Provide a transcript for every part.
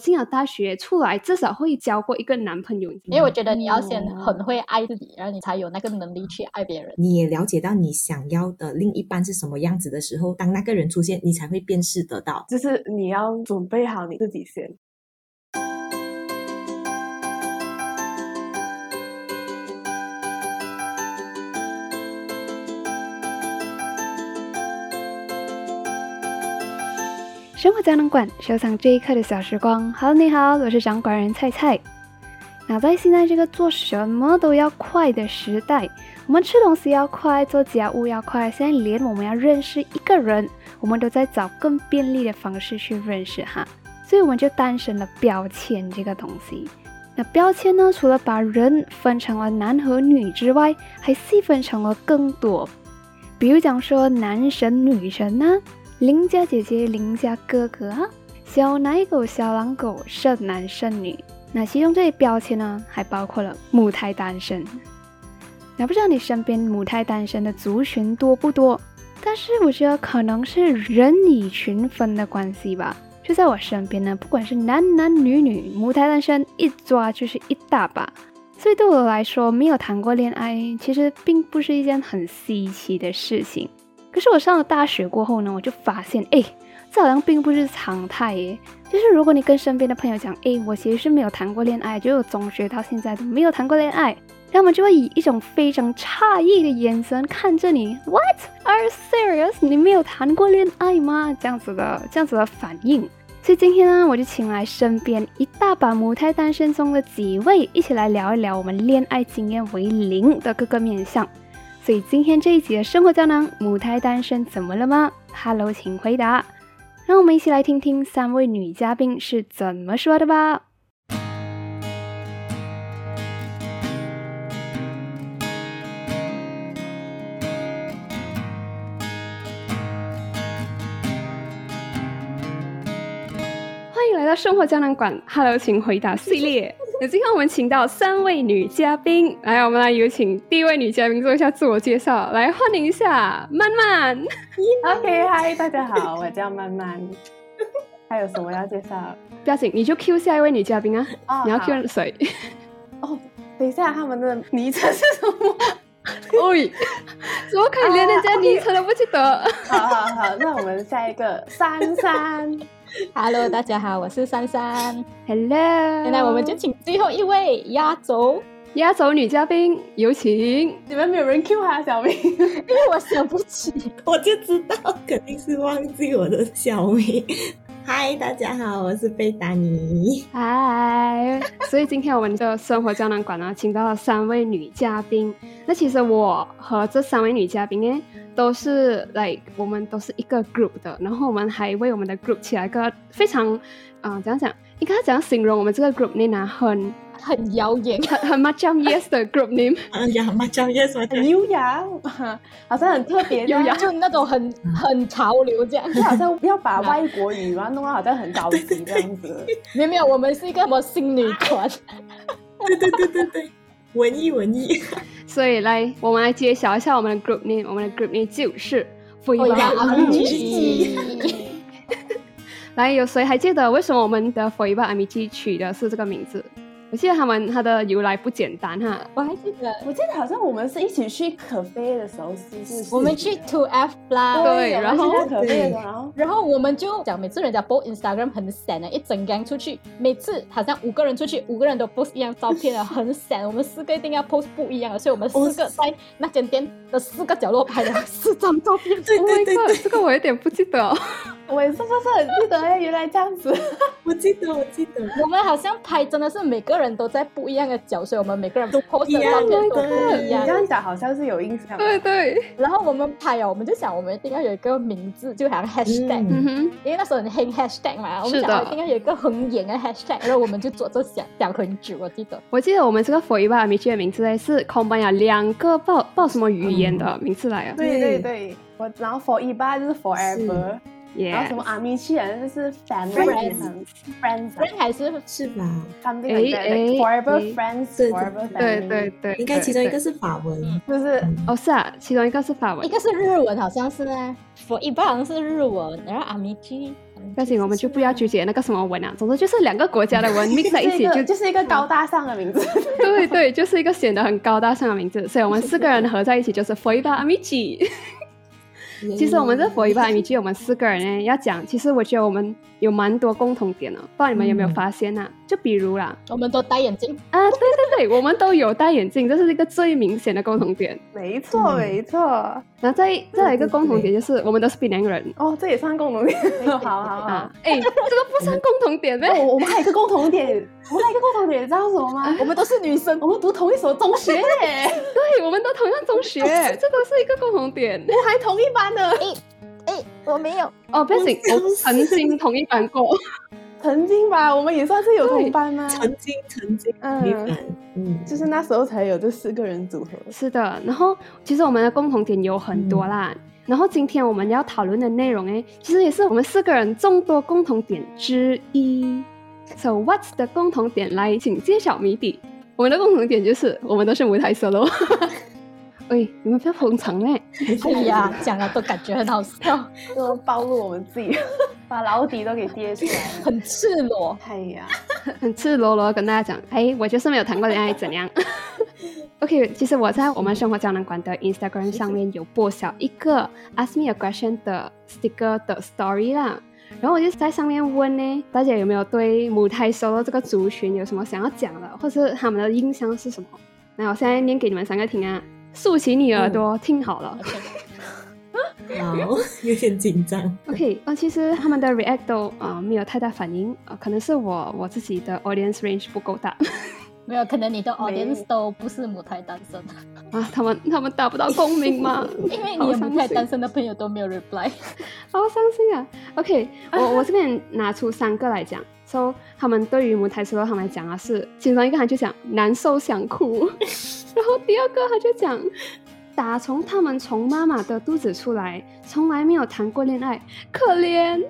进了大学出来，至少会交过一个男朋友。因为我觉得你要先很会爱自己，然后你才有那个能力去爱别人。你也了解到你想要的另一半是什么样子的时候，当那个人出现，你才会辨识得到。就是你要准备好你自己先。生活胶囊馆，收藏这一刻的小时光。Hello，你好，我是掌管人菜菜。那在现在这个做什么都要快的时代，我们吃东西要快，做家务要快，现在连我们要认识一个人，我们都在找更便利的方式去认识哈。所以我们就诞生了标签这个东西。那标签呢，除了把人分成了男和女之外，还细分成了更多，比如讲说男神女神呢。邻家姐姐、邻家哥哥哈，小奶狗、小狼狗，剩男剩女。那其中这些标签呢，还包括了母胎单身。那不知道你身边母胎单身的族群多不多？但是我觉得可能是人以群分的关系吧。就在我身边呢，不管是男男女女，母胎单身一抓就是一大把。所以对我来说，没有谈过恋爱，其实并不是一件很稀奇的事情。可是我上了大学过后呢，我就发现，哎，这好像并不是常态耶。就是如果你跟身边的朋友讲，哎，我其实是没有谈过恋爱，就从学到现在都没有谈过恋爱，他们就会以一种非常诧异的眼神看着你。What are you serious？你没有谈过恋爱吗？这样子的，这样子的反应。所以今天呢，我就请来身边一大把母胎单身中的几位，一起来聊一聊我们恋爱经验为零的各个面相。所以今天这一集的生活胶囊，母胎单身怎么了吗？Hello，请回答。让我们一起来听听三位女嘉宾是怎么说的吧。来到生活胶囊馆，Hello，请回答系列。那今天我们请到三位女嘉宾，来，我们来有请第一位女嘉宾做一下自我介绍，来欢迎一下曼曼。OK，嗨，大家好，我叫曼曼。还有什么要介绍？不要紧，你就 Q 下一位女嘉宾啊。哦，你要 Q 谁？哦，等一下，他们的昵称是什么？喂，怎么可以连人家昵称都不记得？好好好，那我们下一个珊珊。Hello，大家好，我是珊珊。Hello，现在我们就请最后一位压轴压轴女嘉宾，有请。你们没有人 Q 哈小明，因为我想不起，我就知道肯定是忘记我的小名。嗨，大家好，我是贝达尼。嗨，所以今天我们的生活胶囊馆呢，请到了三位女嘉宾。那其实我和这三位女嘉宾呢，都是 like 我们都是一个 group 的，然后我们还为我们的 group 起来一个非常，啊，怎样讲？应该怎样形容我们这个 group 呢？很。很妖艳，很很 Macam Yes 的 group name，哎 呀，Macam Yes，很优雅，好像很特别，优雅，就那种很很潮流这样，就好像要把外国语嘛弄到好像很高级这样子。没有没有，我们是一个什么新女团？对对对对对，文艺文艺。所以来，我们来揭晓一下我们的 group name，我们的 group name 就是福伊巴阿米基。来，有谁还记得为什么我们的福伊巴阿米基取的是这个名字？我记得他们他的由来不简单哈，我还记得，我记得好像我们是一起去可飞的时候，是？我们去 Two F 啦，对，然后可飞，然后然后我们就讲，每次人家 post Instagram 很闪的，一整 gang 出去，每次好像五个人出去，五个人都 post 一样照片啊，很闪。我们四个一定要 post 不一样的，所以我们四个在那间店的四个角落拍了四张照片。对对对，这个我有点不记得。我是不是很记得哎？原来这样子，我记得，我记得，我们好像拍真的是每个人都在不一样的角色，我们每个人都 pose 的照片都不一样。这样讲好像是有印象。对对。然后我们拍哦，我们就想我们一定要有一个名字，就好像 hashtag，因为那时候很兴 hashtag 嘛，我们想一定要有一个很严的 hashtag，然后我们就做这想想很久，我记得。我记得我们这个 For You by Amici 的名字呢是 combine 两个报报什么语言的名字来啊？对对对，我然后 For by 就是 forever。然后什么阿米奇人就是 family，friends，friends 还是是吧？forever friends，forever family。对对对，应该其中一个是法文，就是哦是啊，其中一个是法文，一个是日文，好像是呢。For 一般好像是日文，然后阿米奇不行，我们就不要纠结那个什么文啊。总之就是两个国家的文 mix 在一起，就就是一个高大上的名字。对对，就是一个显得很高大上的名字。所以我们四个人合在一起就是 f o r e v e Amici。其实我们这佛一百米就我们四个人呢要讲，其实我觉得我们有蛮多共同点的，不知道你们有没有发现呢？就比如啦，我们都戴眼镜啊，对对对，我们都有戴眼镜，这是一个最明显的共同点。没错没错，然后再再来一个共同点就是我们都是槟榔人哦，这也算共同点。好好好，哎，这个不算共同点呗。我们还有一个共同点，我们还有一个共同点，你知道什么吗？我们都是女生，我们读同一所中学。对，我们都同样中学，这都是一个共同点。我还同一班呢。哎，我没有哦，不行，我曾经同一班过，曾经吧，我们也算是有同班吗？曾经，曾经，嗯嗯，就是那时候才有这四个人组合。是的，然后其实我们的共同点有很多啦，然后今天我们要讨论的内容哎，其实也是我们四个人众多共同点之一。So what's 的共同点？来，请揭晓谜底。我们的共同点就是我们都是舞台 solo。喂，你们不要捧场嘞！哎呀，讲了都感觉很好笑，都暴露我们自己，把老底都给跌出来，很赤裸。哎呀，很赤裸裸跟大家讲，哎，我就是没有谈过恋爱，怎样？OK，其实我在我们生活胶囊馆的 Instagram 上面有播小一个 Ask Me a Question 的 sticker 的 story 啦，然后我就在上面问呢，大家有没有对母胎 solo 这个族群有什么想要讲的，或是他们的印象是什么？那我现在念给你们三个听啊。竖起你耳朵，听好了。好，有点紧张。OK，啊，其实他们的 react 都啊没有太大反应啊，可能是我我自己的 audience range 不够大。没有，可能你的 audience 都不是母胎单身啊，他们他们达不到共鸣吗？因为你母胎单身的朋友都没有 reply，好伤心啊。OK，我 我这边拿出三个来讲。说他们对于母胎 solo 他们来讲啊，是其中一个他就讲难受想哭，然后第二个他就讲打从他们从妈妈的肚子出来，从来没有谈过恋爱，可怜。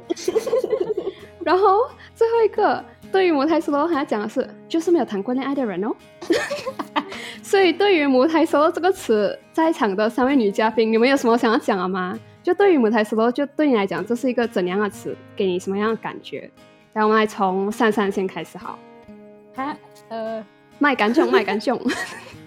然后最后一个对于母胎 solo 他讲的是就是没有谈过恋爱的人哦。所以对于母胎 solo 这个词，在场的三位女嘉宾，你们有什么想要讲的吗？就对于母胎 solo，就对你来讲，这是一个怎样的词？给你什么样的感觉？那我们来从珊珊先开始好。他呃，卖干种，卖干种。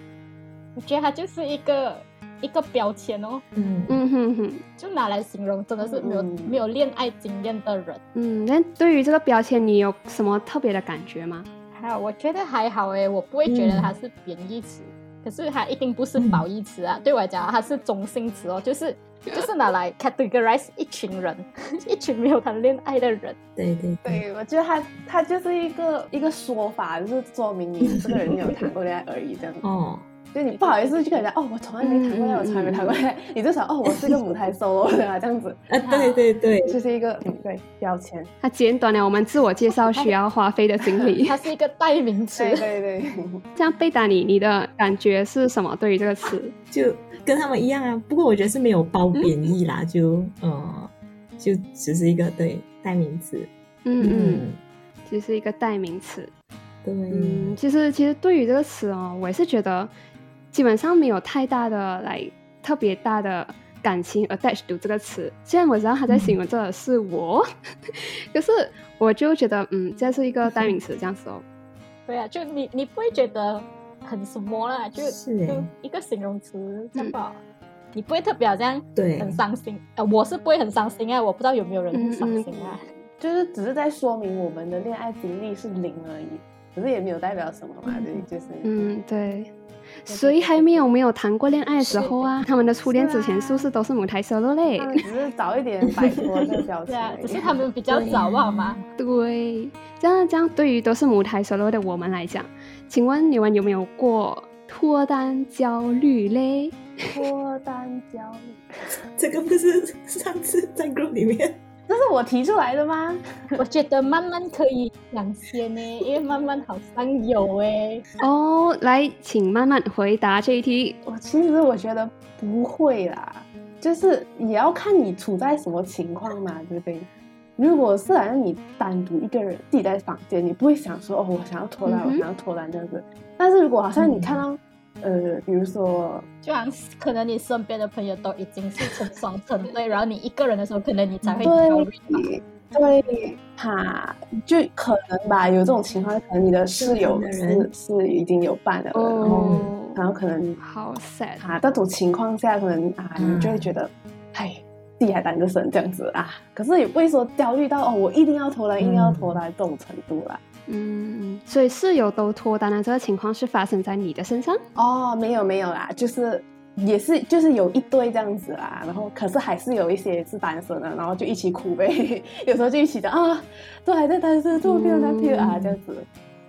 我觉得它就是一个一个标签哦。嗯嗯哼哼，就拿来形容真的是没有没有恋爱经验的人。嗯，那对于这个标签，你有什么特别的感觉吗？还我觉得还好诶，我不会觉得它是贬义词，可是它一定不是褒义词啊。对我来讲，它是中性词哦，就是。就是拿来 categorize 一群人，一群没有谈恋爱的人。对对对，我觉得他他就是一个一个说法，就是说明你这个人没有谈过恋爱而已，这样。哦。就你不好意思去跟人家哦，我从来没谈过恋爱，我从来没谈过恋爱，你就想哦，我是个母胎 solo 的啊，这样子。啊，对对对，就是一个对标签。它简短了我们自我介绍需要花费的精力。它是一个代名词。对对对。这样贝达你，你的感觉是什么？对于这个词，就跟他们一样啊。不过我觉得是没有褒贬义啦，就呃，就只是一个对代名词。嗯嗯，只是一个代名词。对。嗯，其实其实对于这个词哦，我也是觉得。基本上没有太大的来特别大的感情 attach to 这个词。虽然我知道他在形容这是我，可是我就觉得，嗯，这是一个代名词这样子哦。对啊，就你你不会觉得很什么啦，就就一个形容词，这样吧？你不会特别好像对很伤心啊？我是不会很伤心啊，我不知道有没有人很伤心啊。就是只是在说明我们的恋爱经历是零而已，可是也没有代表什么嘛，对，就是嗯，对。谁还没有没有谈过恋爱的时候啊？他们的初恋之前是不是都是母胎 solo 嘞？只是早一点摆脱这个标签，只是他们比较早，好吗？对，这样这样，对于都是母胎 solo 的我们来讲，请问你们有没有过脱单焦虑嘞？脱单焦虑，这个不是上次在 group 里面。这是我提出来的吗？我觉得慢慢可以讲先呢，因为慢慢好像有哎。哦，来，请慢慢回答这一题。我其实我觉得不会啦，就是也要看你处在什么情况嘛，对不对？如果是好像你单独一个人自己在房间，你不会想说哦，我想要脱单，我想要脱单这样子。但是如果好像你看到。呃，比如说，就像可能你身边的朋友都已经是成双成对，然后你一个人的时候，可能你才会焦虑。对，哈，就可能吧，有这种情况，可能你的室友是是已经有伴了，然后哦，然后可能好 sad。啊，这种情况下，可能啊，你就会觉得，哎，自己还单着身这样子啊。可是也不会说焦虑到哦，我一定要脱单，一定要脱单这种程度啦。嗯，所以室友都脱单了，这个情况是发生在你的身上？哦，没有没有啦，就是也是就是有一堆这样子啦，然后可是还是有一些是单身的，然后就一起哭呗，有时候就一起的啊，都还在单身，做没有男朋友啊，这样子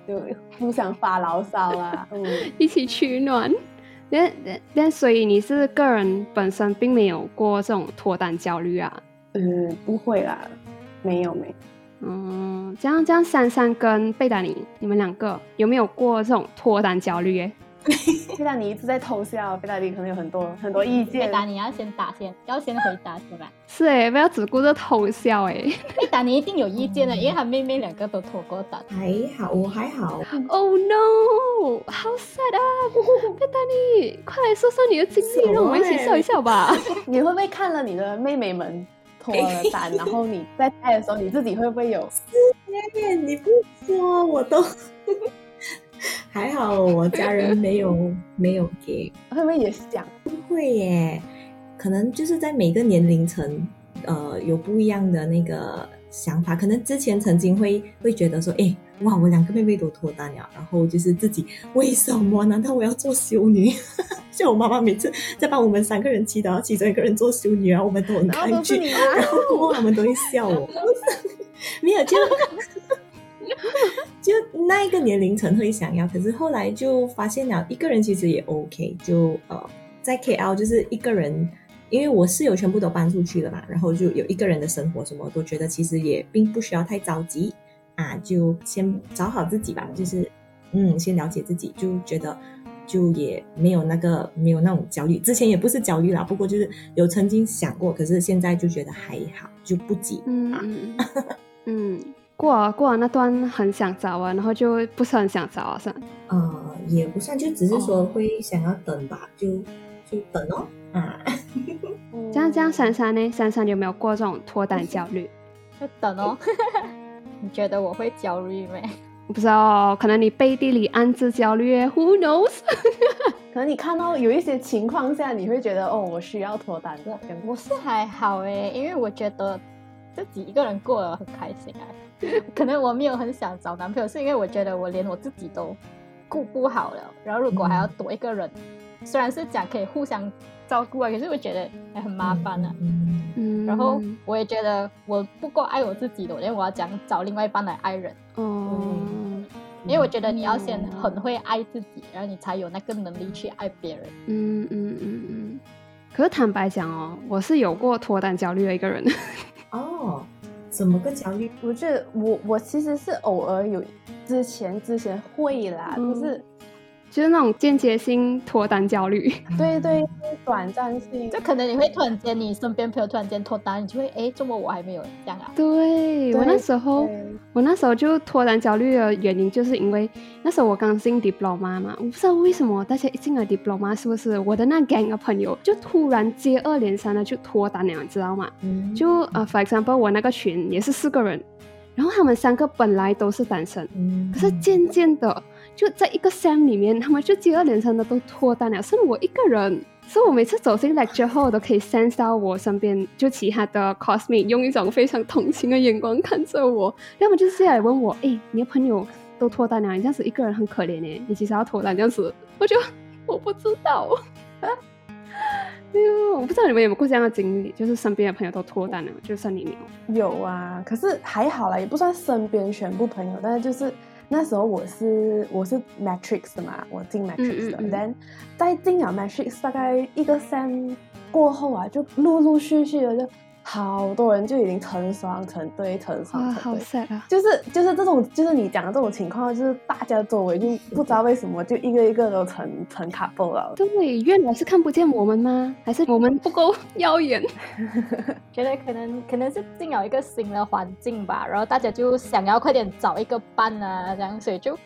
就互相发牢骚啦，嗯。一起取暖。那那那，所以你是个人本身并没有过这种脱单焦虑啊？嗯，不会啦，没有没有。嗯，这样这样，珊珊跟贝达尼，你们两个有没有过这种脱单焦虑？耶？贝达尼一直在偷笑，贝达尼可能有很多很多意见。贝达尼要先打先，要先回答是吧？是哎，不要只顾着偷笑哎。贝达尼一定有意见的，因为他妹妹两个都脱过单。还好，我还好。Oh no！好 sad 啊！贝达尼，快来说说你的经历，让我们一起笑一笑吧。你会不会看了你的妹妹们脱了单，然后你在拍的时候，你自己会不会有？耶，你不说我都 还好，我家人没有 没有给，会不会也想？不会耶，可能就是在每个年龄层，呃，有不一样的那个想法。可能之前曾经会会觉得说，哎，哇，我两个妹妹都脱单了，然后就是自己为什么？难道我要做修女？像我妈妈每次在帮我们三个人祈祷，其中一个人做修女啊，我们都很抗拒！然后过后他们都会笑我，没有就就那一个年龄层会想要，可是后来就发现了一个人其实也 OK，就呃在 KL 就是一个人，因为我室友全部都搬出去了嘛，然后就有一个人的生活什么，都觉得其实也并不需要太着急啊，就先找好自己吧，就是嗯，先了解自己，就觉得。就也没有那个没有那种焦虑，之前也不是焦虑啦，不过就是有曾经想过，可是现在就觉得还好，就不急。嗯嗯嗯，过啊过啊那段很想找啊，然后就不是很想找啊，是吧？呃，也不算，就只是说会想要等吧，就就等哦。啊，这样这样，珊珊呢？珊珊有没有过这种脱单焦虑？就等哦。你觉得我会焦虑没？不知道哦，可能你背地里暗自焦虑，Who knows？可能你看到有一些情况下，你会觉得哦，我需要脱单这样。我是还好诶，因为我觉得自己一个人过得很开心啊。可能我没有很想找男朋友，是因为我觉得我连我自己都顾不好了，然后如果还要多一个人，虽然是讲可以互相照顾啊，可是我觉得还很麻烦啊。嗯嗯，然后我也觉得我不够爱我自己的，因为我要讲找另外一半来爱人。哦，因为我觉得你要先很会爱自己，然后你才有那个能力去爱别人。嗯嗯嗯嗯。可是坦白讲哦，我是有过脱单焦虑的一个人。哦，怎么个焦虑？我觉得我我其实是偶尔有，之前之前会啦，嗯就是就是那种间接性脱单焦虑。对对短暂性就。可能你会突然间，你身边朋友突然间脱单，你就会哎，怎么我还没有这样啊？对我那时候，我那时候就脱单焦虑的原因，就是因为那时候我刚进 diploma 嘛，我不知道为什么大家一进了 diploma 是不是我的那 gang 的朋友就突然接二连三的就脱单了，你知道吗？嗯就呃，for example，我那个群也是四个人，然后他们三个本来都是单身，嗯可是渐渐的就在一个圈里面，他们就接二连三的都脱单了，剩我一个人。所以我每次走进 lecture 后，我都可以 sense 到我身边就其他的 c o s m e 用一种非常同情的眼光看着我，要么就是来问我，哎，你的朋友都脱单了，你这样子一个人很可怜哎，你其实要脱单这样子，我就我不知道。哎呦，我不知道你们有没有过这样的经历，就是身边的朋友都脱单了，就剩你没有。有啊，可是还好啦，也不算身边全部朋友，但是就是那时候我是我是 Matrix 的嘛，我进 Matrix 的，嗯嗯嗯。then 在进了 Matrix 大概一个 sem 过后啊，就陆陆续续的就好多人就已经成双成对，成双成对。sad 啊！就是就是这种，就是你讲的这种情况，就是大家周围就不知道为什么就一个一个都成成 couple 了。对，原来是看不见我们吗？还是我们不够耀眼？觉得可能可能是进了一个新的环境吧，然后大家就想要快点找一个伴啊，这样，所以就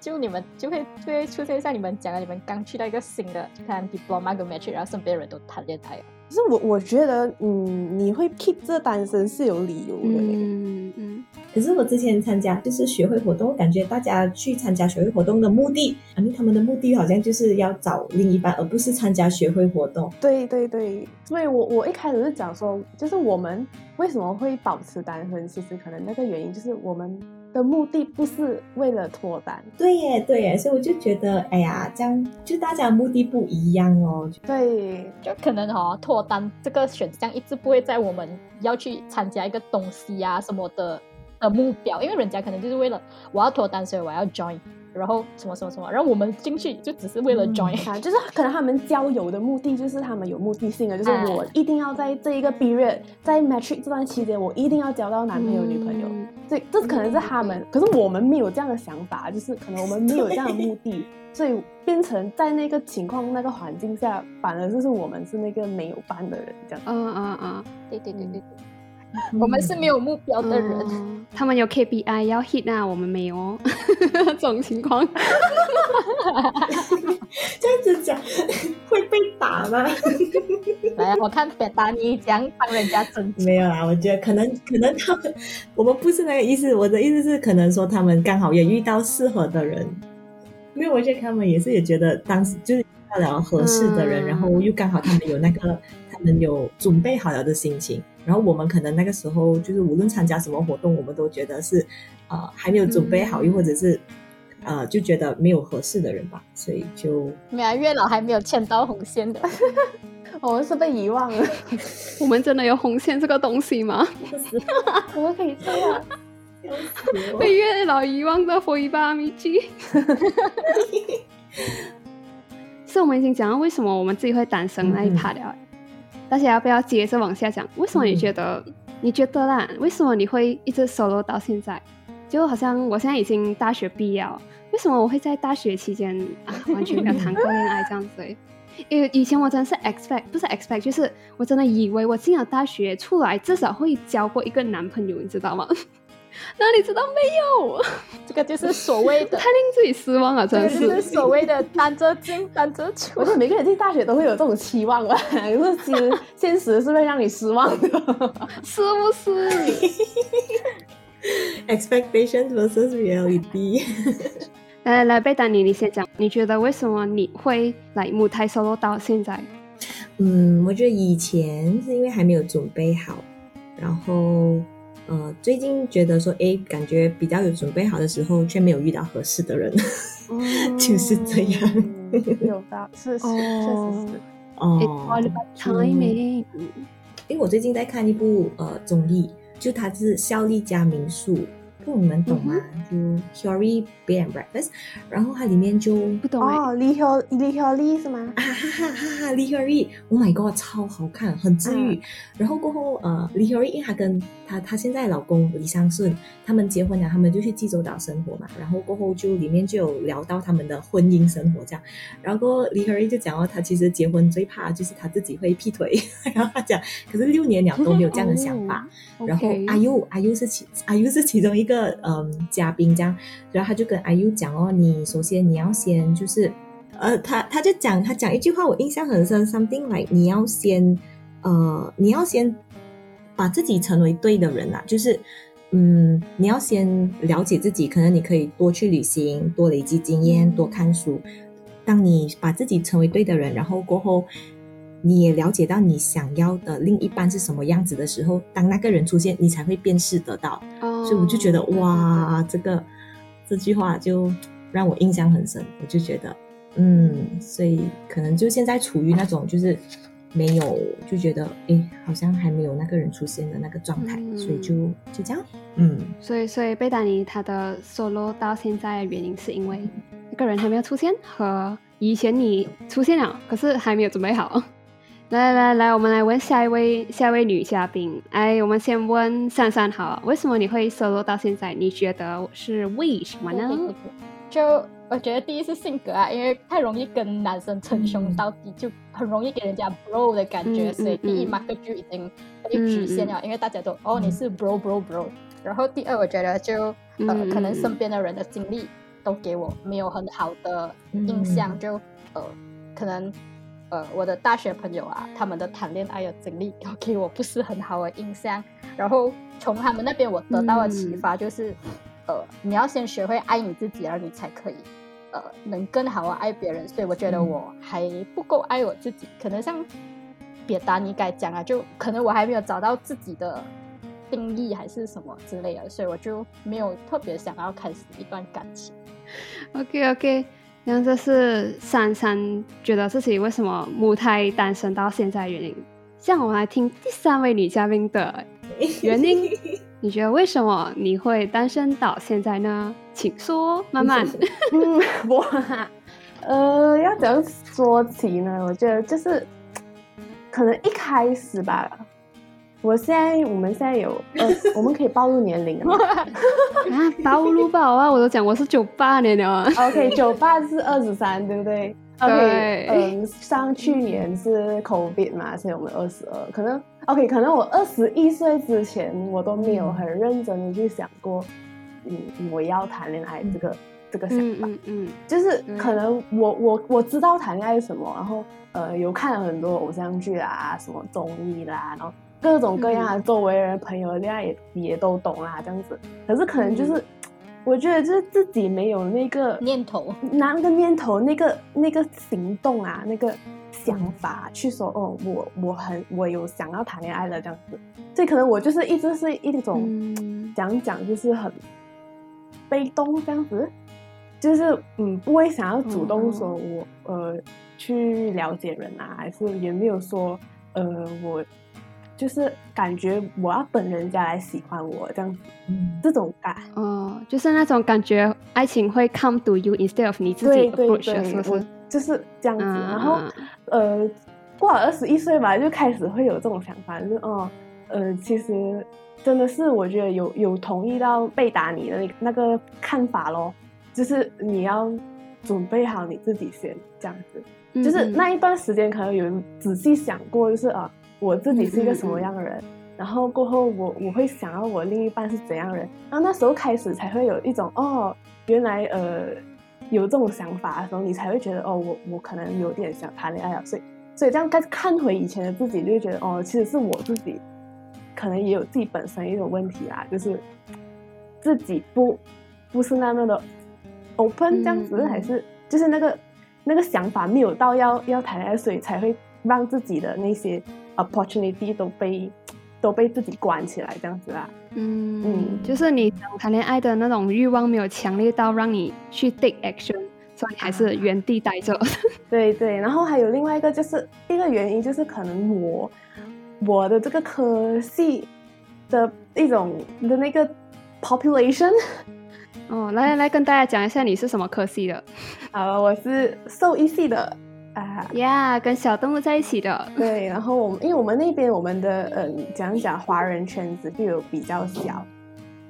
就你们就会就会出现像你们讲的，你们刚去到一个新的，就看 diploma 跟 match，然后身边人都谈恋爱了，可是我我觉得，嗯，你会 keep 这单身是有理由的嘞。嗯嗯，可是我之前参加就是学会活动，感觉大家去参加学会活动的目的，啊，他们的目的好像就是要找另一半，而不是参加学会活动。对对对，所以我我一开始是讲说，就是我们为什么会保持单身，其实可能那个原因就是我们的目的不是为了脱单。对耶，对耶，所以我就觉得，哎呀，这样就大家目的不一样哦。对，就可能哦，脱单这个选项一直不会在我们要去参加一个东西啊什么的的目标，因为人家可能就是为了我要脱单，所以我要 join，然后什么什么什么，然后我们进去就只是为了 join，、啊，就是可能他们交友的目的就是他们有目的性的，就是哎。我一定要在这一个 period，在 matric 这段期间，我一定要交到男朋友、女朋友。嗯。这这可能是他们，可是我们没有这样的想法，就是可能我们没有这样的目的，所以变成在那个情况、那个环境下，反而就是我们是那个没有伴的人，这样。嗯嗯嗯。对对对对对，我们是没有目标的人。嗯他们有 KPI 要 hit 啊，我们没有哦，这种情况。这样子讲会被打吗？来，我看北达尼讲帮人家争气，没有啦，我觉得可能可能他们，我们不是那个意思。我的意思是，可能说他们刚好也遇到适合的人，因为我觉得他们也是也觉得当时就是遇到了合适的人，嗯然后又刚好他们有那个他们有准备好了的心情，然后我们可能那个时候就是无论参加什么活动，我们都觉得是呃还没有准备好，嗯又或者是呃就觉得没有合适的人吧，所以就没啊月老还没有牵到红线的，我们是被遗忘了，我们真的有红线这个东西吗？我们可以这样。被月老遗忘的回吧，米奇。是我们已经讲到为什么我们自己会单身那一 part 了，大家要不要接着往下讲？为什么你觉得？你觉得啦？为什么你会一直 solo 到现在？就好像我现在已经大学毕业了，为什么我会在大学期间啊完全没有谈过恋爱这样子欸？因为以前我真的是 expect，不是 expect，就是我真的以为我进了大学出来至少会交过一个男朋友，你知道吗？哪里知道没有？这个就是所谓的 太，令自己失望了，这真个就是是所谓的单着进单着出我。觉得每个人进大学都会有这种期望吧，可 是其实现实是会让你失望的。是不是？expectation versus reality。来来来，贝丹尼，你先讲，你觉得为什么你会来母胎 solo 到现在？嗯，我觉得以前是因为还没有准备好，然后呃，最近觉得说，哎，感觉比较有准备好的时候，却没有遇到合适的人。就是这样嗯有的是是确实是。哦 timing。因为我最近在看一部呃综艺，就它是效力加民宿，不懂你们懂吗？就 Huri Bed and Breakfast，然后它里面就不懂哎、哦，李晓李晓丽是吗？啊哈哈哈哈，李 Huri，Oh my god，超好看，很治愈。嗯然后过后，呃，李 Huri 因为她跟她她现在老公李尚顺他们结婚了，他们就去济州岛生活嘛。然后过后就里面就有聊到他们的婚姻生活这样。然后过后李 Huri 就讲哦，他其实结婚最怕就是他自己会劈腿。然后他讲，可是六年了都没有这样的想法。然后阿 U 阿 U 是其阿 U 是其中一个嗯嘉宾这样，然后他就跟阿 U 讲哦，你首先你要先就是呃他他就讲他讲一句话我印象很深，something like 你要先呃你要先把自己成为对的人啦，就是。嗯，你要先了解自己，可能你可以多去旅行，多累积经验，多看书。当你把自己成为对的人，然后过后，你也了解到你想要的另一半是什么样子的时候，当那个人出现，你才会辨识得到。哦所以我就觉得，哇，这个这句话就让我印象很深。我就觉得，嗯，所以可能就现在处于那种就是没有，就觉得，诶，好像还没有那个人出现的那个状态，嗯所以就就这样，嗯。所以所以贝丹尼他的 solo 到现在的原因是因为那个人还没有出现，和以前你出现了，可是还没有准备好。来来来，我们来问下一位下一位女嘉宾。哎，我们先问珊珊好，为什么你会 solo 到现在？你觉得是为什么呢？就我觉得第一是性格啊，因为太容易跟男生称兄道弟，就很容易给人家 bro 的感觉，嗯所以第一嘛，个就已经被局限了，因为大家都哦你是 bro bro bro。然后第二，我觉得就呃嗯可能身边的人的经历都给我没有很好的印象，嗯就呃可能呃，我的大学朋友啊，他们的谈恋爱的经历给 我不是很好的印象。然后从他们那边我得到的启发就是，呃，你要先学会爱你自己，然后你才可以，呃，能更好的爱别人。所以我觉得我还不够爱我自己，可能像别达你该讲啊，就可能我还没有找到自己的定义还是什么之类的，所以我就没有特别想要开始一段感情。OK OK。那这是珊珊觉得自己为什么母胎单身到现在原因。像我们来听第三位女嘉宾的 原因，你觉得为什么你会单身到现在呢？请说，慢慢。嗯，我呃要怎样说起呢？我觉得就是可能一开始吧。我现在，我们现在有呃，我们可以暴露年龄吗？啊，暴露吧，啊！我都讲我是九八年的啊。OK，九八是二十三，对不对？OK，嗯，上去年是 COVID 嘛，所以我们二十二。可能 OK，可能我二十一岁之前，我都没有很认真的去想过，嗯，我要谈恋爱这个这个想法。嗯嗯，就是可能我我我知道谈恋爱是什么，然后呃，有看了很多偶像剧啊，什么综艺啦，然后。各种各样的周围人朋友恋爱也也都懂啦，这样子。可是可能就是，我觉得就是自己没有那个念头，拿那个念头，那个那个行动啊，那个想法去说，哦，我我很我有想要谈恋爱了这样子。所以可能我就是一直是一种讲讲，就是很被动这样子，就是嗯，不会想要主动说我呃去了解人啊，还是也没有说呃我。就是感觉我要等人家来喜欢我这样子，这种感哦，就是那种感觉，爱情会 come to you instead of 你自己 approach，是不是？就是这样子。然后呃，过了二十一岁吧，就开始会有这种想法，就是哦，呃，其实真的是我觉得有有同意到被打你的那那个看法咯，就是你要准备好你自己先这样子。就是那一段时间可能有仔细想过，就是啊。我自己是一个什么样的人，然后过后我我会想要我另一半是怎样人，然后那时候开始才会有一种哦，原来呃有这种想法的时候，你才会觉得哦，我我可能有点想谈恋爱了，所以所以这样再看回以前的自己，就会觉得哦，其实是我自己可能也有自己本身一种问题啦，就是自己不不是那么的 open 这样子，还是就是那个那个想法没有到要要谈恋爱，所以才会让自己的那些。Opportunity 都被 都被自己关起来，这样子啊。嗯嗯，就是你谈恋爱的那种欲望没有强烈到让你去 take action，所以还是原地待着。对对，然后还有另外一个就是一个原因，就是可能我我的这个科系的一种的那个 population。哦，来来来，跟大家讲一下你是什么科系的。啊，我是兽医系的。呀，跟小动物在一起的。对，然后我们因为我们那边我们的嗯讲讲华人圈子就有比较小，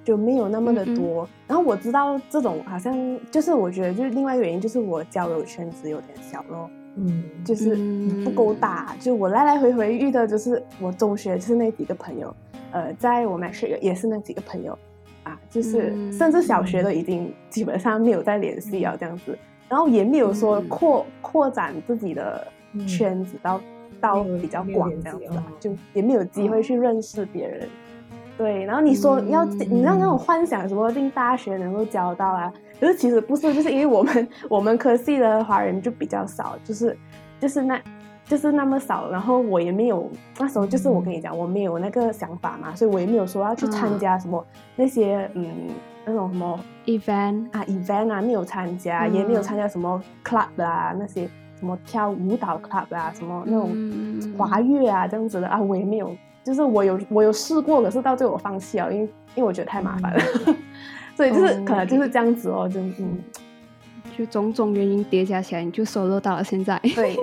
就没有那么的多。然后我知道这种好像就是我觉得就是另外一个原因就是我交友圈子有点小咯，嗯，就是不够大。就我来来回回遇到就是我中学就是那几个朋友，呃，在我们是也是那几个朋友啊，就是甚至小学都已经基本上没有再联系了这样子。然后也没有说扩扩展自己的圈子到到比较广这样子，就也没有机会去认识别人。对，然后你说你要你要那种幻想什么进大学能够交到啊，可是其实不是，就是因为我们我们科系的华人就比较少，就是就是那就是那么少。然后我也没有那时候就是我跟你讲，我没有那个想法嘛，所以我也没有说要去参加什么那些嗯。那种什么 event 啊，event 啊，没有参加，也没有参加什么 club 啊，那些什么跳舞蹈 club 啊，什么那种滑乐啊这样子的啊，我也没有，就是我有我有试过，可是到最后我放弃了，因为因为我觉得太麻烦了，所以就是可能就是这样子哦，就嗯，就种种原因叠加起来，你就收入到了现在。对，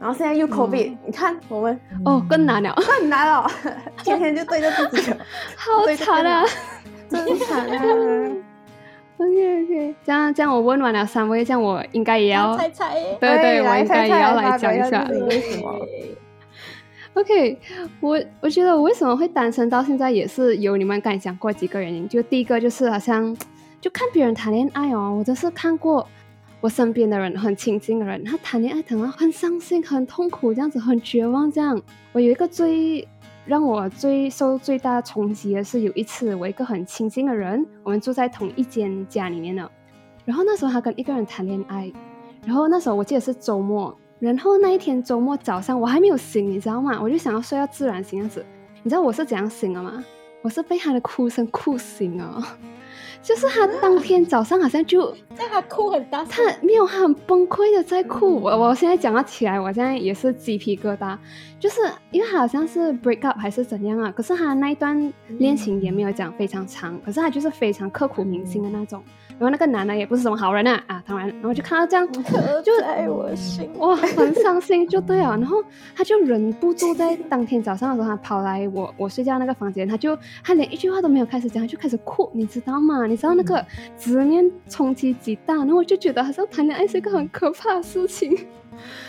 然后现在又 COVID，你看我们哦更难了，更难了，天天就对着自己，好惨啊。真惨啊！OK OK，这样这样我问完了三位，这样我应该也要猜猜，对对，我应该也要来讲一下为什么。OK，我我觉得我为什么会单身到现在，也是有你们刚才讲过几个原因。就第一个就是好像就看别人谈恋爱哦，我都是看过我身边的人很亲近的人，他谈恋爱谈到很伤心、很痛苦，这样子很绝望。这样，我有一个最让我最受最大冲击的是，有一次我一个很亲近的人，我们住在同一间家里面了，然后那时候他跟一个人谈恋爱，然后那时候我记得是周末，然后那一天周末早上我还没有醒，你知道吗？我就想要睡到自然醒样子，你知道我是怎样醒的吗？我是被他的哭声哭醒了。就是他当天早上好像就在他哭很大声，他没有，他很崩溃的在哭。我我现在讲到起来，我现在也是鸡皮疙瘩，就是因为他好像是 break up 还是怎样啊？可是他那一段恋情也没有讲非常长，可是他就是非常刻骨铭心的那种。然后那个男的也不是什么好人啊啊，当然，然后就看到这样，就在我心，哇，很伤心，就对啊。然后他就忍不住在当天早上的时候，他跑来我我睡觉那个房间，他就他连一句话都没有开始讲，他就开始哭，你知道吗？你知道那个执念冲击极大，然后我就觉得好像谈恋爱是一个很可怕的事情，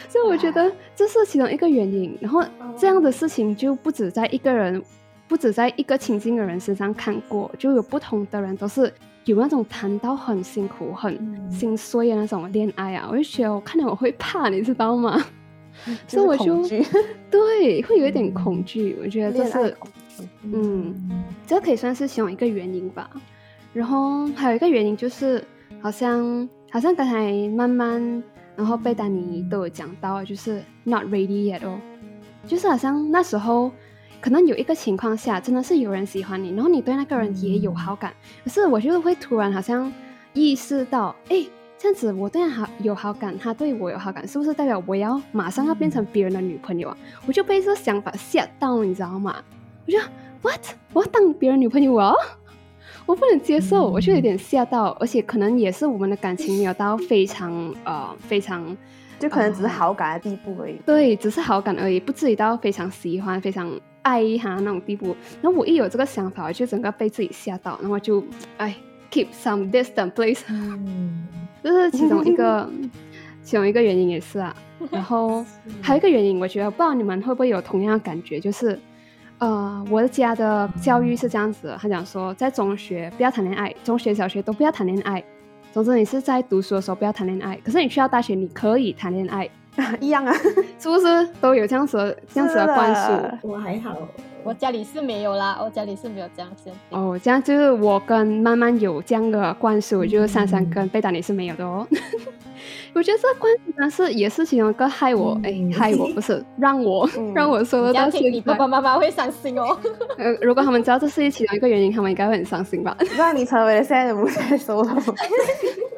所以我觉得这是其中一个原因。然后这样的事情就不止在一个人，不止在一个亲近的人身上看过，就有不同的人都是。有那种谈到很辛苦、很心碎的那种恋爱啊，我就觉得我看到我会怕，你知道吗？所以我就 对会有一点恐惧。我觉得这是嗯，这可以算是其中一个原因吧。然后还有一个原因就是，好像好像刚才慢慢，然后贝丹妮都有讲到，就是 not ready yet 哦，就是好像那时候。可能有一个情况下，真的是有人喜欢你，然后你对那个人也有好感，可是我就会突然好像意识到，哎，这样子我对他好有好感，他对我有好感，是不是代表我要马上要变成别人的女朋友啊？我就被这想法吓到，你知道吗？我就 what 我要当别人女朋友啊？我不能接受，我就有点吓到，而且可能也是我们的感情没有到非常呃非常，就可能只是好感的地步而已。对，只是好感而已，不至于到非常喜欢非常。爱他那种地步，然后我一有这个想法，我就整个被自己吓到，然后就哎，keep some distance, please。嗯，这是其中一个，其中一个原因也是啊。然后还有一个原因，我觉得不知道你们会不会有同样的感觉，就是呃，我的家的教育是这样子的，他讲说，在中学不要谈恋爱，中学、小学都不要谈恋爱。总之，你是在读书的时候不要谈恋爱，可是你去到大学，你可以谈恋爱。一样啊，是不是都有这样子的这样子的灌输？我还好，我家里是没有啦，我家里是没有这样子。哦，这样就是我跟慢慢有这样的灌输，就是珊珊跟贝达你是没有的哦。我觉得这灌输呢是也是其中一个害我，哎，害我不是让我让我说到现在，你爸爸妈妈会伤心哦。呃，如果他们知道这是其中一个原因，他们应该会很伤心吧？让你成为了现在的母亲收了，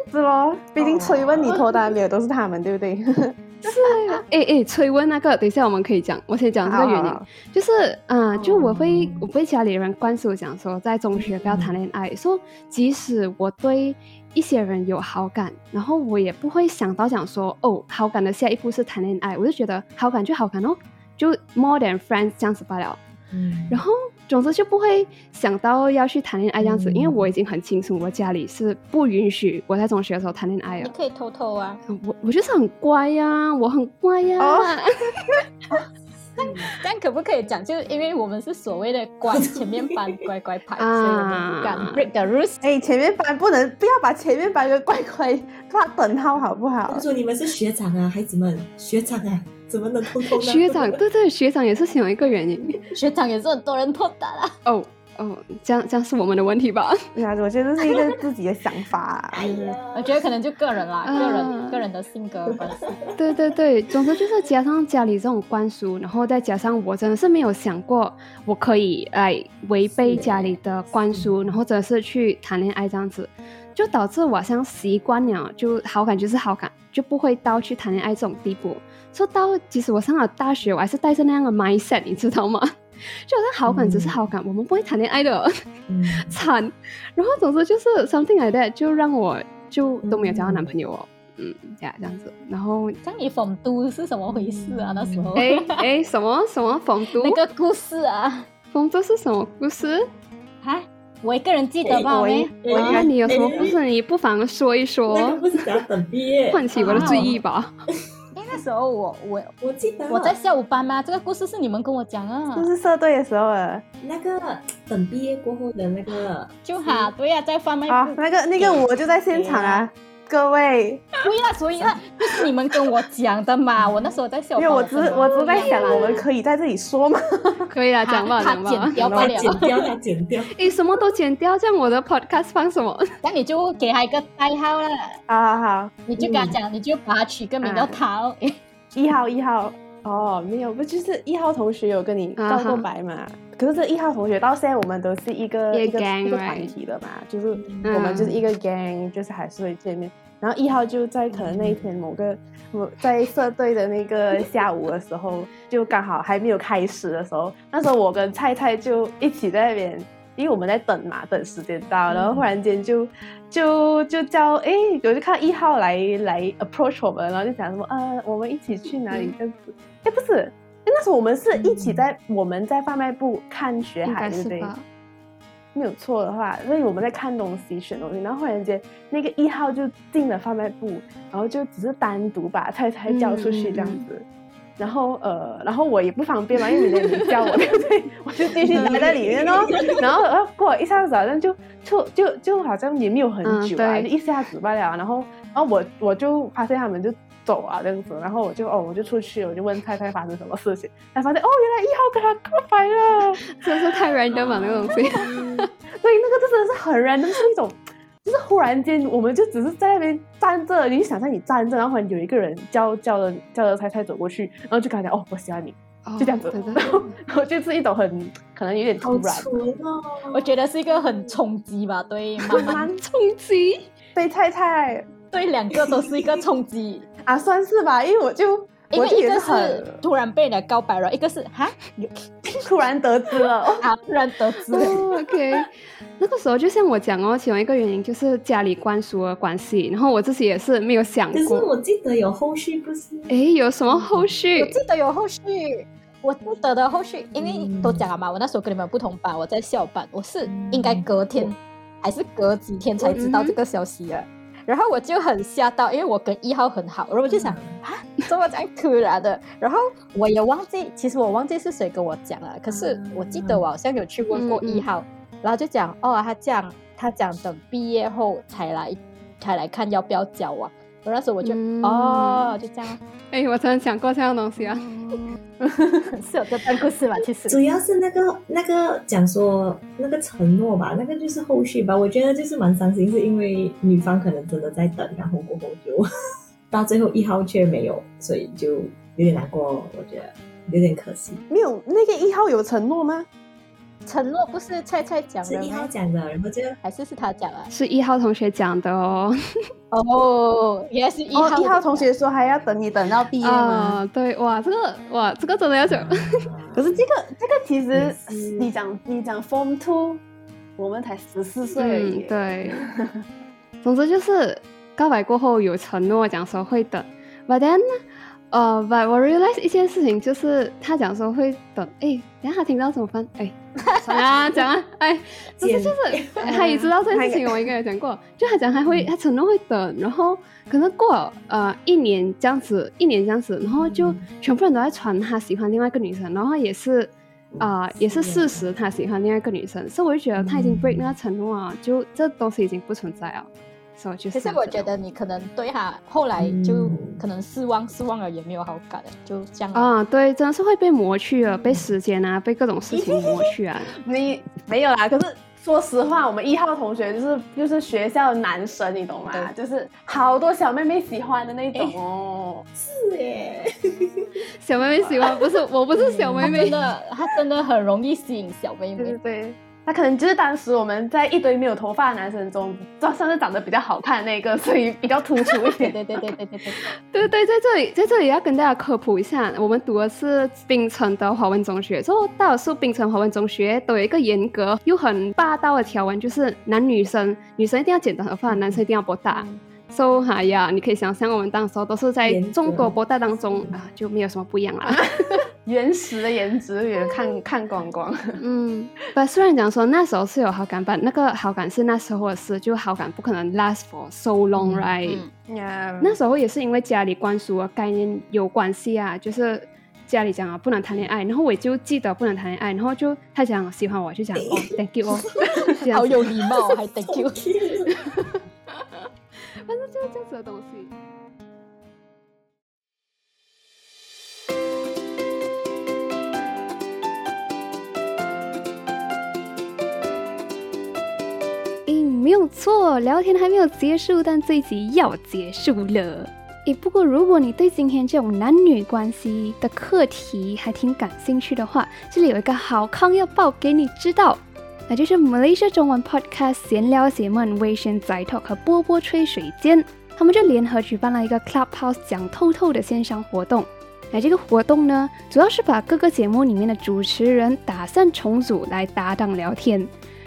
是咯？毕竟催问你脱单没有都是他们，对不对？是，哎哎，催问那个，等一下我们可以讲，我先讲这个原因，就是啊，就我会我被家里人灌输讲说，在中学不要谈恋爱，说即使我对一些人有好感，然后我也不会想到讲说，哦，好感的下一步是谈恋爱，我就觉得好感就好感哦，就 more than friends 这样子罢了，嗯，然后。总之就不会想到要去谈恋爱这样子，因为我已经很清楚，我家里是不允许我在中学的时候谈恋爱的。你可以偷偷啊，我我就是很乖呀，我很乖呀。这样可不可以讲？就是因为我们是所谓的乖前面班乖乖牌，所以我们不敢 break the rules。哎，前面班不能不要把前面班跟乖乖 画等号，好不好？他说你们是学长啊，孩子们，学长啊。怎么能偷偷？学长，对对，学长也是其中一个原因。学长也是很多人偷打啦。哦哦，这样这样是我们的问题吧？对啊，我觉得是一个自己的想法。哎呀，我觉得可能就个人啦，个人个人的性格关系。对对对，总之就是加上家里这种灌输，然后再加上我真的是没有想过我可以来违背家里的灌输，然后真的是去谈恋爱这样子，就导致我好像习惯了，就好感就是好感，就不会到去谈恋爱这种地步。说到，即使我上了大学，我还是带着那样的 mindset，你知道吗？就好像好感只是好感，我们不会谈恋爱的，惨。然后总之就是 something like that，就让我就都没有交到男朋友哦。嗯，呀，这样子。然后，像你逢都是什么回事啊？那时候，哎哎，什么什么逢都？那个故事啊，逢都是什么故事？啊，我一个人记得吧？喂，我看你有什么故事，你不妨说一说。那个故事要等毕业，唤起我的记忆吧。那时候我我我记得。我在下午班吗？这个故事是你们跟我讲啊，就是社队的时候啊。那个等毕业过后的那个，就好，对呀，在贩卖啊，那个那个我就在现场啊，各位对啦，所以那，就是你们跟我讲的嘛。我那时候在笑，因为我只是我只是在想，我们可以在这里说吗？可以啊，讲吧，他讲吧。剪掉不了，剪掉，它剪掉。诶，什么都剪掉，这样我的 podcast 放什么？那你就给他一个代号啦，好好好，你就跟他讲，你就把他取个名叫涛。一号一号哦，没有，不就是一号同学有跟你告过白嘛？可是这一号同学到现在我们都是一个一一个一个？团体的嘛，就是我们就是一个 gang，就是还是会见面。然后一号就在可能那一天某个我在社队的那个下午的时候，就刚好还没有开始的时候，那时候我跟菜菜就一起在那边，因为我们在等嘛，等时间到，然后忽然间就就就叫哎，我就看一号来来 approach 我们，然后就讲什么呃，我们一起去哪里这样子？哎，不是，诶那时候我们是一起在我们在贩卖部看学应海，对不对？没有错的话，所以我们在看东西、选东西，然后忽然间那个一号就进了贩卖部，然后就只是单独把菜菜叫出去这样子。然后呃，然后我也不方便嘛，因为你没叫我，对不对？我就继续待在里面哦。然后呃，过了一下子好像就就就就好像也没有很久啊，嗯就一下子罢了。然后然后我我就发现他们就走啊这样子，然后我就哦我就出去，我就问太太发生什么事情，才发现哦原来一号跟他告白了。真的是太 random 了那个东西。对，那个就真的是很 random，是一种，就是忽然间我们就只是在那边站着，你就想象你站着，然后忽然有一个人叫叫了叫了菜菜走过去，然后就跟他讲哦，我喜欢你，就这样子，对对 然后然后就是一种很可能有点突然，哦！我觉得是一个很冲击吧，对妈妈，蛮冲击。对菜菜对两个都是一个冲击。啊，算是吧，因为我就因为一个是很突然被人家告白了，一个是哈 突然得知了，哦 啊突然得知了。哦 OK，那个时候就像我讲哦，其中一个原因就是家里灌输的关系，然后我自己也是没有想过可是，我记得有后续，不是？诶，有什么后续我？记得有后续，我记得的后续，因为都讲了嘛，我那时候跟你们不同班，我在校班，我是应该隔天还是隔几天才知道这个消息的。然后我就很吓到，因为我跟一号很好，然后我就想啊，怎么这样突然的？然后我也忘记，其实我忘记是谁跟我讲了，可是我记得我好像有去问过一号，然后就讲哦，他讲他讲等毕业后才来才来看要不要交往。我那时候我就、嗯哦，就这样，诶，我曾经想过这样东西啊。是有这段故事吧？其实主要是那个那个讲说那个承诺吧，那个就是后续吧。我觉得就是蛮伤心，是因为女方可能真的在等，然后过后就 到最后一号却没有，所以就有点难过。我觉得有点可惜。没有那个一号有承诺吗？承诺不是菜菜讲的是一号？讲的，然后就还是是他讲啊？是一号同学讲的哦。哦，原来是一号、哦，一号同学说还要等你等到毕业吗？啊，对，哇，这个哇，这个真的要讲。可是这个这个其实你讲你讲 Form Two，我们才十四岁而已嗯，。对。总之就是告白过后有承诺，讲说会等，but then，呃，but 我 realize 一件事情，就是他讲说会等，哎，等下他听到怎么办？哎，讲啊，讲啊，哎，只是就是他也知道这件事情，我应该有讲过，就他讲他会，他承诺会等，然后可能过了呃一年这样子，一年这样子，然后就全部人都在传他喜欢另外一个女生，然后也是。啊、也是事实，他喜欢另外一个女生，所以我就觉得他已经 break 那个承诺啊，就这东西已经不存在了，所以我就可是我觉得你可能对他后来就可能失望，失望了也没有好感了，就这样。啊，对，真的是会被磨去了，被时间啊，被各种事情磨去啊。你没有啦，可是说实话，我们一号同学就是就是学校男神，你懂吗？就是好多小妹妹喜欢的那种哦。是耶，小妹妹喜欢，不是我不是小妹妹的，她真的很容易吸引小妹妹。对对对，那可能就是当时我们在一堆没有头发的男生中，算算是长得比较好看的那个，所以比较突出一对点。对对对对对对，对对，在这里在这里要跟大家科普一下，我们读的是槟城的华文中学，之后大多数槟城华文中学都有一个严格又很霸道的条文，就是男女生女生一定要剪短头发，男生一定要博大。So 哈呀，你可以想象我们当时候都是在严格众多博大当中啊，就没有什么不一样啦。原始的颜值也看 看光光。嗯，不，虽然讲说那时候是有好感吧，那个好感是那时候的事，就好感不可能 last for so long, right？、那时候也是因为家里灌输的概念有关系啊，就是家里讲啊不能谈恋爱，然后我就记得不能谈恋爱，然后就他讲喜欢我就讲哦 thank you 哦，好有礼貌，还 thank you。这东西嗯没有错聊天还没有结束但这一集要结束了。也不过如果你对今天这种男女关系的课题还挺感兴趣的话这里有一个好康要报给你知道。那就是 Malaysia 中文 Podcast 闲聊节目微信仔 talk 和波波吹水间，他们就联合举办了一个 Clubhouse 讲透透的线上活动。那这个活动呢，主要是把各个节目里面的主持人打散重组来搭档聊天。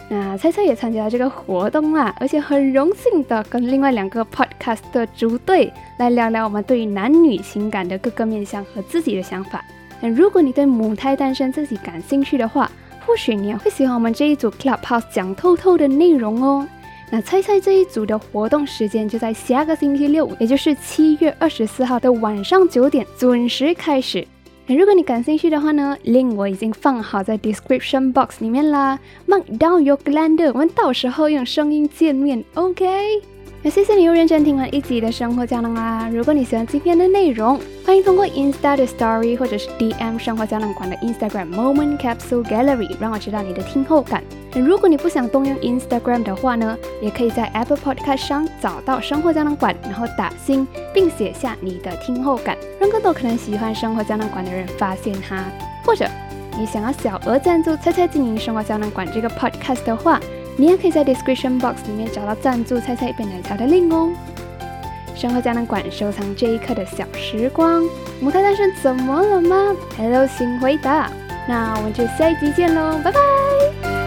那菜菜也参加了这个活动啦，而且很荣幸的跟另外两个 podcast 的组队来聊聊我们对于男女情感的各个面向和自己的想法。那如果你对母胎单身自己感兴趣的话，或许你也会喜欢我们这一组 Clubhouse 讲透透的内容哦。那猜猜这一组的活动时间就在下个星期六，也就是七月二十四号的晚上九点准时开始。如果你感兴趣的话呢，link 我已经放好在 description box 里面啦。Mark down your calendar，我们到时候用声音见面，OK？那谢谢你又认真听完一集的生活胶囊啦！如果你喜欢今天的内容，欢迎通过 Insta 的 Story 或者是 DM 生活胶囊馆的 Instagram Moment Capsule Gallery 让我知道你的听后感。如果你不想动用 Instagram 的话呢，也可以在 Apple Podcast 上找到生活胶囊馆，然后打星并写下你的听后感，让更多可能喜欢生活胶囊馆的人发现它。或者你想要小额赞助猜猜经营生活胶囊馆这个 Podcast 的话，你也可以在 description box 里面找到赞助猜猜一杯奶茶的 link 哦。生活胶囊馆收藏这一刻的小时光，母胎单身怎么了吗？Hello，请回答。那我们就下一集见喽，拜拜。